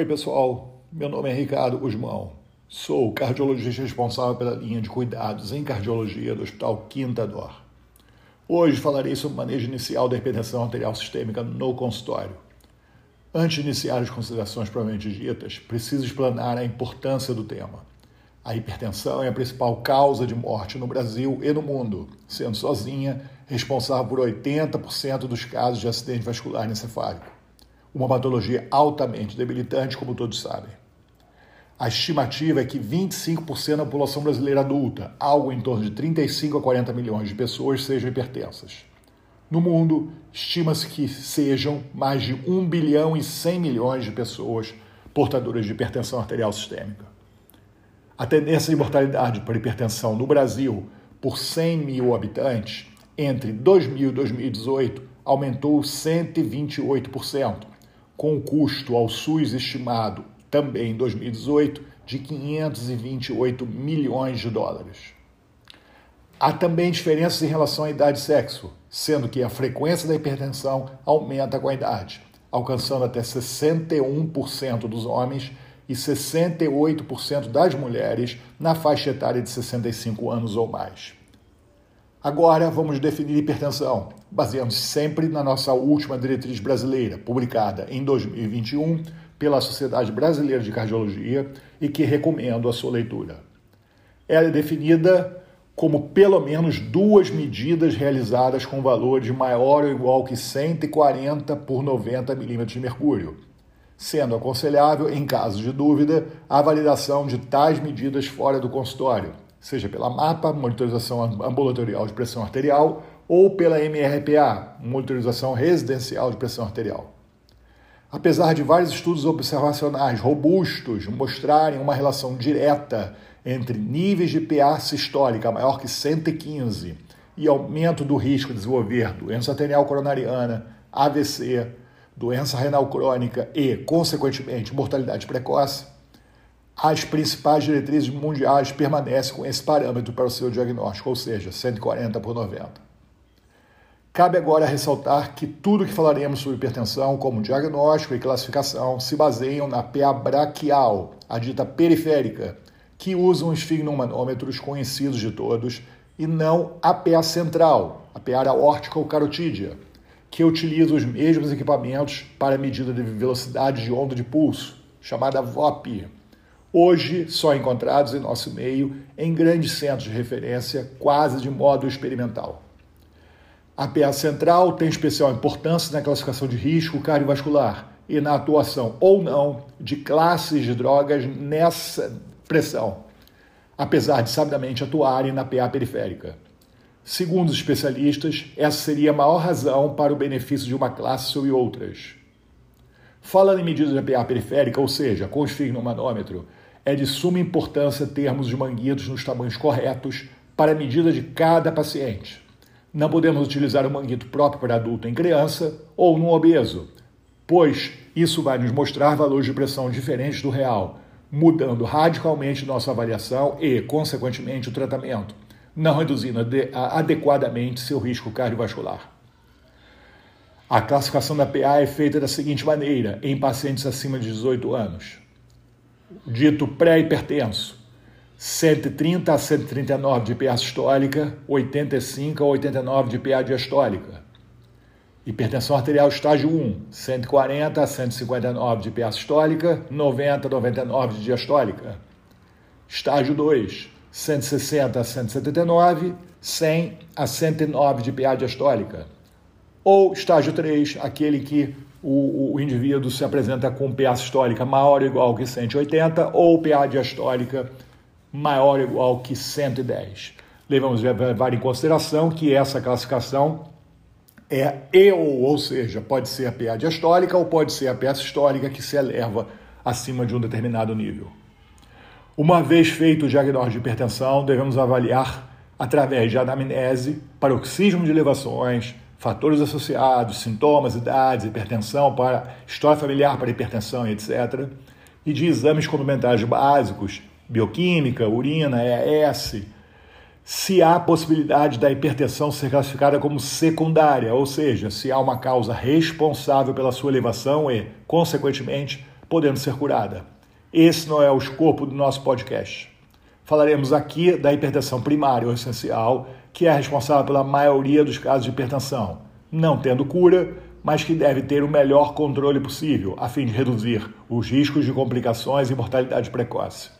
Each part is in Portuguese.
Oi, pessoal. Meu nome é Ricardo Guzmão. Sou cardiologista responsável pela linha de cuidados em cardiologia do Hospital Quinta Dor. Hoje falarei sobre o manejo inicial da hipertensão arterial sistêmica no consultório. Antes de iniciar as considerações provavelmente ditas, preciso explanar a importância do tema. A hipertensão é a principal causa de morte no Brasil e no mundo, sendo sozinha responsável por 80% dos casos de acidente vascular encefálico uma patologia altamente debilitante, como todos sabem. A estimativa é que 25% da população brasileira adulta, algo em torno de 35 a 40 milhões de pessoas, sejam hipertensas. No mundo, estima-se que sejam mais de 1 bilhão e 100 milhões de pessoas portadoras de hipertensão arterial sistêmica. A tendência de mortalidade por hipertensão no Brasil por 100 mil habitantes entre 2000 e 2018 aumentou 128%, com o custo ao SUS estimado também em 2018 de 528 milhões de dólares. Há também diferenças em relação à idade e sexo, sendo que a frequência da hipertensão aumenta com a idade, alcançando até 61% dos homens e 68% das mulheres na faixa etária de 65 anos ou mais. Agora vamos definir hipertensão, baseando-se sempre na nossa última diretriz brasileira, publicada em 2021 pela Sociedade Brasileira de Cardiologia e que recomendo a sua leitura. Ela é definida como pelo menos duas medidas realizadas com valores maior ou igual que 140 por 90 milímetros de mercúrio, sendo aconselhável, em caso de dúvida, a validação de tais medidas fora do consultório, seja pela MAPA, monitorização ambulatorial de pressão arterial, ou pela MRPA, monitorização residencial de pressão arterial. Apesar de vários estudos observacionais robustos mostrarem uma relação direta entre níveis de PA sistólica maior que 115 e aumento do risco de desenvolver doença arterial coronariana, AVC, doença renal crônica e, consequentemente, mortalidade precoce, as principais diretrizes mundiais permanecem com esse parâmetro para o seu diagnóstico, ou seja, 140 por 90. Cabe agora ressaltar que tudo que falaremos sobre hipertensão, como diagnóstico e classificação, se baseiam na PA braquial, a dita periférica, que usa os esfigmomanômetros conhecidos de todos, e não a PA central, a PA aórtica ou carotídea, que utiliza os mesmos equipamentos para medida de velocidade de onda de pulso, chamada VOP, hoje só encontrados em nosso meio em grandes centros de referência, quase de modo experimental. A PA central tem especial importância na classificação de risco cardiovascular e na atuação ou não de classes de drogas nessa pressão, apesar de sabidamente atuarem na PA periférica. Segundo os especialistas, essa seria a maior razão para o benefício de uma classe sobre outras. Falando em medidas de PA periférica, ou seja, com o manômetro, é de suma importância termos os manguitos nos tamanhos corretos para a medida de cada paciente. Não podemos utilizar o manguito próprio para adulto em criança ou no obeso, pois isso vai nos mostrar valores de pressão diferentes do real, mudando radicalmente nossa avaliação e, consequentemente, o tratamento, não reduzindo adequadamente seu risco cardiovascular. A classificação da PA é feita da seguinte maneira em pacientes acima de 18 anos dito pré-hipertenso, 130 a 139 de PA sistólica, 85 a 89 de PA diastólica. Hipertensão arterial estágio 1, 140 a 159 de PA sistólica, 90 a 99 de diastólica. Estágio 2, 160 a 179, 100 a 109 de PA diastólica. Ou estágio 3, aquele que o, o indivíduo se apresenta com PA sistólica maior ou igual que 180 ou PA diastólica maior ou igual que 110. Levamos levar em consideração que essa classificação é e ou, seja, pode ser a PA diastólica ou pode ser a PA sistólica que se eleva acima de um determinado nível. Uma vez feito o diagnóstico de hipertensão, devemos avaliar através de anamnese, paroxismo de elevações, fatores associados, sintomas, idades, hipertensão para história familiar para hipertensão, etc. E de exames complementares básicos, bioquímica, urina, EAS, se há possibilidade da hipertensão ser classificada como secundária, ou seja, se há uma causa responsável pela sua elevação e, consequentemente, podendo ser curada. Esse não é o escopo do nosso podcast. Falaremos aqui da hipertensão primária ou essencial, que é responsável pela maioria dos casos de hipertensão, não tendo cura, mas que deve ter o melhor controle possível, a fim de reduzir os riscos de complicações e mortalidade precoce.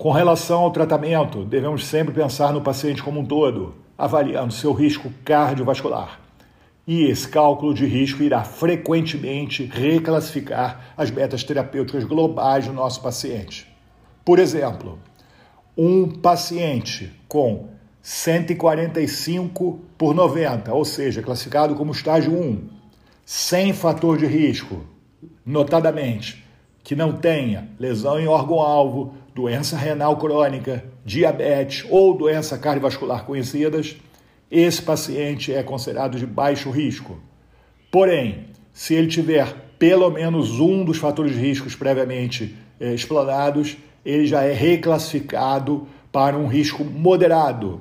Com relação ao tratamento, devemos sempre pensar no paciente como um todo, avaliando seu risco cardiovascular. E esse cálculo de risco irá frequentemente reclassificar as metas terapêuticas globais do nosso paciente. Por exemplo, um paciente com 145 por 90, ou seja, classificado como estágio 1, sem fator de risco, notadamente, que não tenha lesão em órgão-alvo, doença renal crônica, diabetes ou doença cardiovascular conhecidas, esse paciente é considerado de baixo risco. Porém, se ele tiver pelo menos um dos fatores de riscos previamente eh, explanados, ele já é reclassificado para um risco moderado.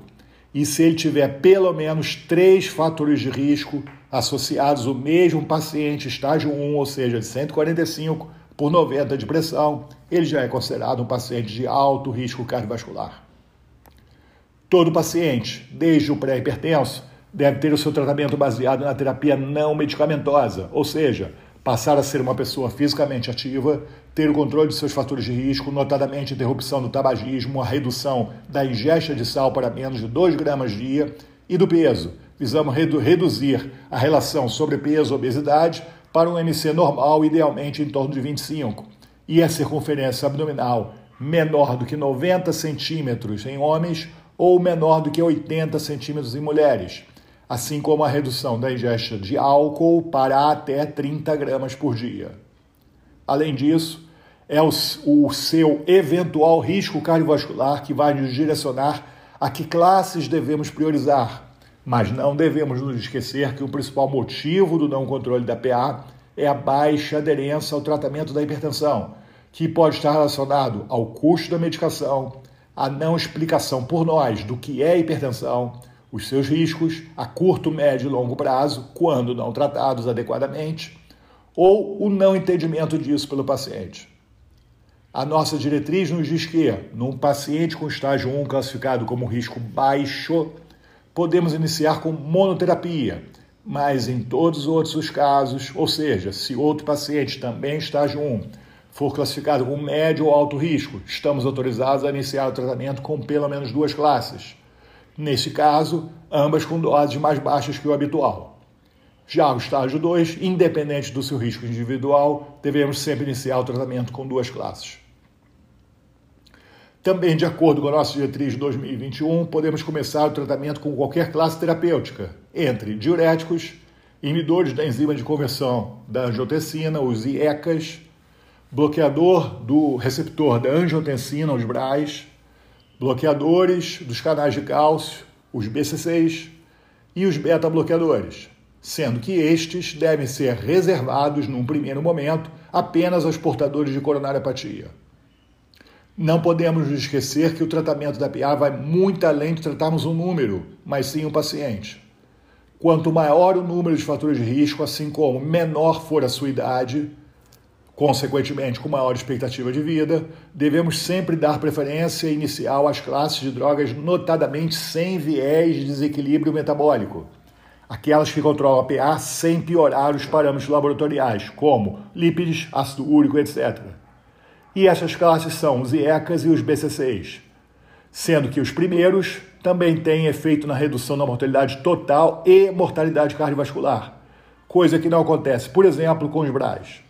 E se ele tiver pelo menos três fatores de risco associados ao mesmo paciente, estágio 1, ou seja, de 145 por 90 de pressão, ele já é considerado um paciente de alto risco cardiovascular. Todo paciente, desde o pré-hipertenso, deve ter o seu tratamento baseado na terapia não medicamentosa, ou seja, passar a ser uma pessoa fisicamente ativa, ter o controle de seus fatores de risco, notadamente interrupção do tabagismo, a redução da ingesta de sal para menos de 2 gramas dia e do peso. Visamos redu reduzir a relação sobrepeso-obesidade para um MC normal, idealmente em torno de 25, e a circunferência abdominal menor do que 90 centímetros em homens ou menor do que 80 centímetros em mulheres assim como a redução da ingesta de álcool para até 30 gramas por dia. Além disso, é o, o seu eventual risco cardiovascular que vai nos direcionar a que classes devemos priorizar. Mas não devemos nos esquecer que o principal motivo do não controle da PA é a baixa aderência ao tratamento da hipertensão, que pode estar relacionado ao custo da medicação, a não explicação por nós do que é hipertensão, os seus riscos a curto, médio e longo prazo, quando não tratados adequadamente, ou o não entendimento disso pelo paciente. A nossa diretriz nos diz que, num paciente com estágio 1 classificado como risco baixo, podemos iniciar com monoterapia, mas em todos os outros casos, ou seja, se outro paciente também estágio 1 for classificado com médio ou alto risco, estamos autorizados a iniciar o tratamento com pelo menos duas classes Nesse caso, ambas com doses mais baixas que o habitual. Já o estágio 2, independente do seu risco individual, devemos sempre iniciar o tratamento com duas classes. Também, de acordo com a nossa diretriz de 2021, podemos começar o tratamento com qualquer classe terapêutica, entre diuréticos, inibidores da enzima de conversão da angiotensina, os IECAS, bloqueador do receptor da angiotensina, os BRAs, bloqueadores dos canais de cálcio, os BCCs, e os beta-bloqueadores, sendo que estes devem ser reservados, num primeiro momento, apenas aos portadores de coronariopatia. Não podemos esquecer que o tratamento da PA vai muito além de tratarmos um número, mas sim um paciente. Quanto maior o número de fatores de risco, assim como menor for a sua idade, Consequentemente, com maior expectativa de vida, devemos sempre dar preferência inicial às classes de drogas notadamente sem viés de desequilíbrio metabólico, aquelas que controlam a PA sem piorar os parâmetros laboratoriais, como lípides, ácido úrico, etc. E essas classes são os IECAs e os BCCs, sendo que os primeiros também têm efeito na redução da mortalidade total e mortalidade cardiovascular, coisa que não acontece, por exemplo, com os BRAs.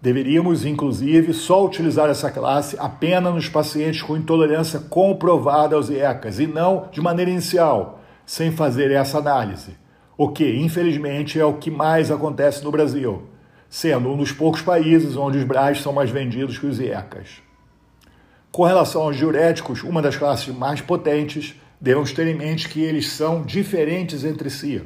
Deveríamos, inclusive, só utilizar essa classe apenas nos pacientes com intolerância comprovada aos IECAs e não de maneira inicial, sem fazer essa análise. O que, infelizmente, é o que mais acontece no Brasil, sendo um dos poucos países onde os BRAs são mais vendidos que os IECAs. Com relação aos diuréticos, uma das classes mais potentes, devemos ter em mente que eles são diferentes entre si.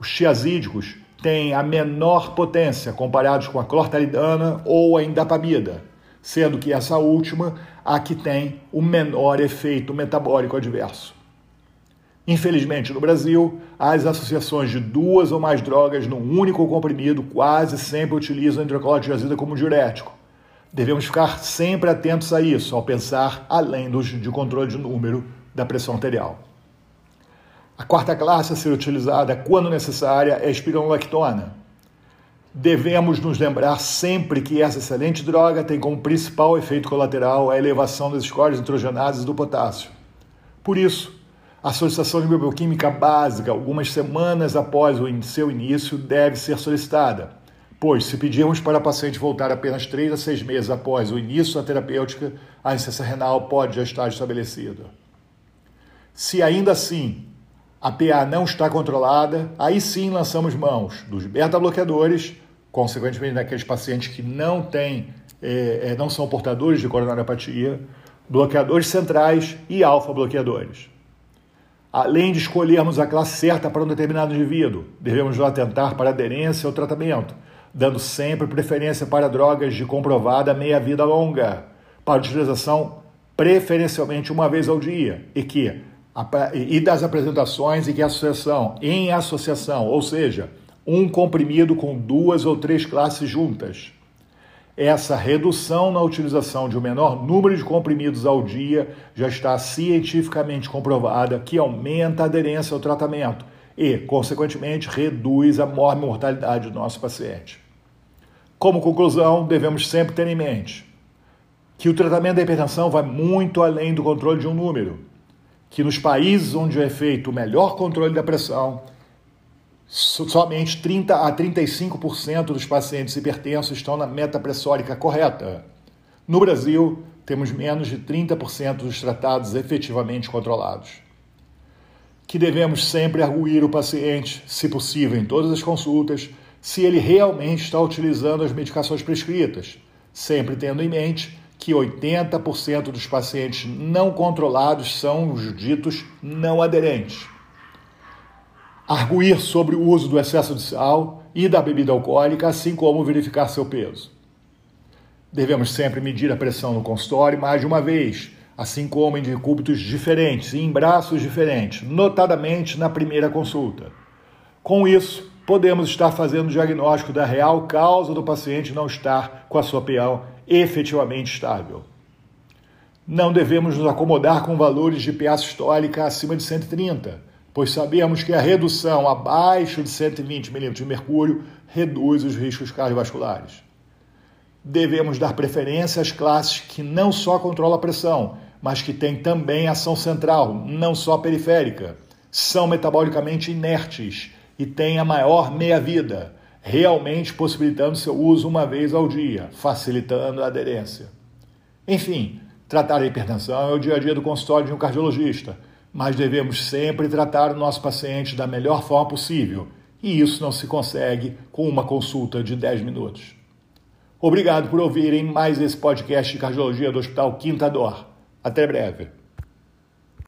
Os tiazídicos têm a menor potência comparados com a clortalidana ou a indapamida, sendo que essa última a que tem o menor efeito metabólico adverso. Infelizmente, no Brasil, as associações de duas ou mais drogas num único comprimido quase sempre utilizam a hidroclorotiazida como diurético. Devemos ficar sempre atentos a isso, ao pensar além dos, de controle de número da pressão arterial. A quarta classe a ser utilizada quando necessária é a espironolactona. Devemos nos lembrar sempre que essa excelente droga tem como principal efeito colateral a elevação das escórias nitrogenadas e do potássio. Por isso, a solicitação de bioquímica básica, algumas semanas após o seu início, deve ser solicitada, pois, se pedirmos para a paciente voltar apenas 3 a 6 meses após o início da terapêutica, a insuficiência renal pode já estar estabelecida. Se ainda assim a PA não está controlada, aí sim lançamos mãos dos beta-bloqueadores, consequentemente naqueles pacientes que não têm, é, não são portadores de coronariopatia, bloqueadores centrais e alfa-bloqueadores. Além de escolhermos a classe certa para um determinado indivíduo, devemos atentar para aderência ao tratamento, dando sempre preferência para drogas de comprovada meia-vida longa, para utilização preferencialmente uma vez ao dia, e que e das apresentações e que associação, em associação, ou seja, um comprimido com duas ou três classes juntas, essa redução na utilização de um menor número de comprimidos ao dia já está cientificamente comprovada que aumenta a aderência ao tratamento e, consequentemente, reduz a mortalidade do nosso paciente. Como conclusão, devemos sempre ter em mente que o tratamento da hipertensão vai muito além do controle de um número, que nos países onde é feito o melhor controle da pressão, somente 30 a 35% dos pacientes hipertensos estão na meta pressórica correta. No Brasil, temos menos de 30% dos tratados efetivamente controlados. Que devemos sempre arguir o paciente, se possível, em todas as consultas, se ele realmente está utilizando as medicações prescritas, sempre tendo em mente que 80% dos pacientes não controlados são os ditos não aderentes arguir sobre o uso do excesso de sal e da bebida alcoólica, assim como verificar seu peso. Devemos sempre medir a pressão no consultório mais de uma vez, assim como em decúbitos diferentes e em braços diferentes, notadamente na primeira consulta. Com isso, podemos estar fazendo o diagnóstico da real causa do paciente não estar com a sua PA efetivamente estável. Não devemos nos acomodar com valores de PA sistólica acima de 130 pois sabemos que a redução abaixo de 120 milímetros de mercúrio reduz os riscos cardiovasculares. Devemos dar preferência às classes que não só controlam a pressão, mas que têm também ação central, não só periférica, são metabolicamente inertes e têm a maior meia-vida, realmente possibilitando seu uso uma vez ao dia, facilitando a aderência. Enfim, tratar a hipertensão é o dia a dia do consultório de um cardiologista mas devemos sempre tratar o nosso paciente da melhor forma possível, e isso não se consegue com uma consulta de 10 minutos. Obrigado por ouvirem mais esse podcast de cardiologia do Hospital Quinta Dor. Até breve.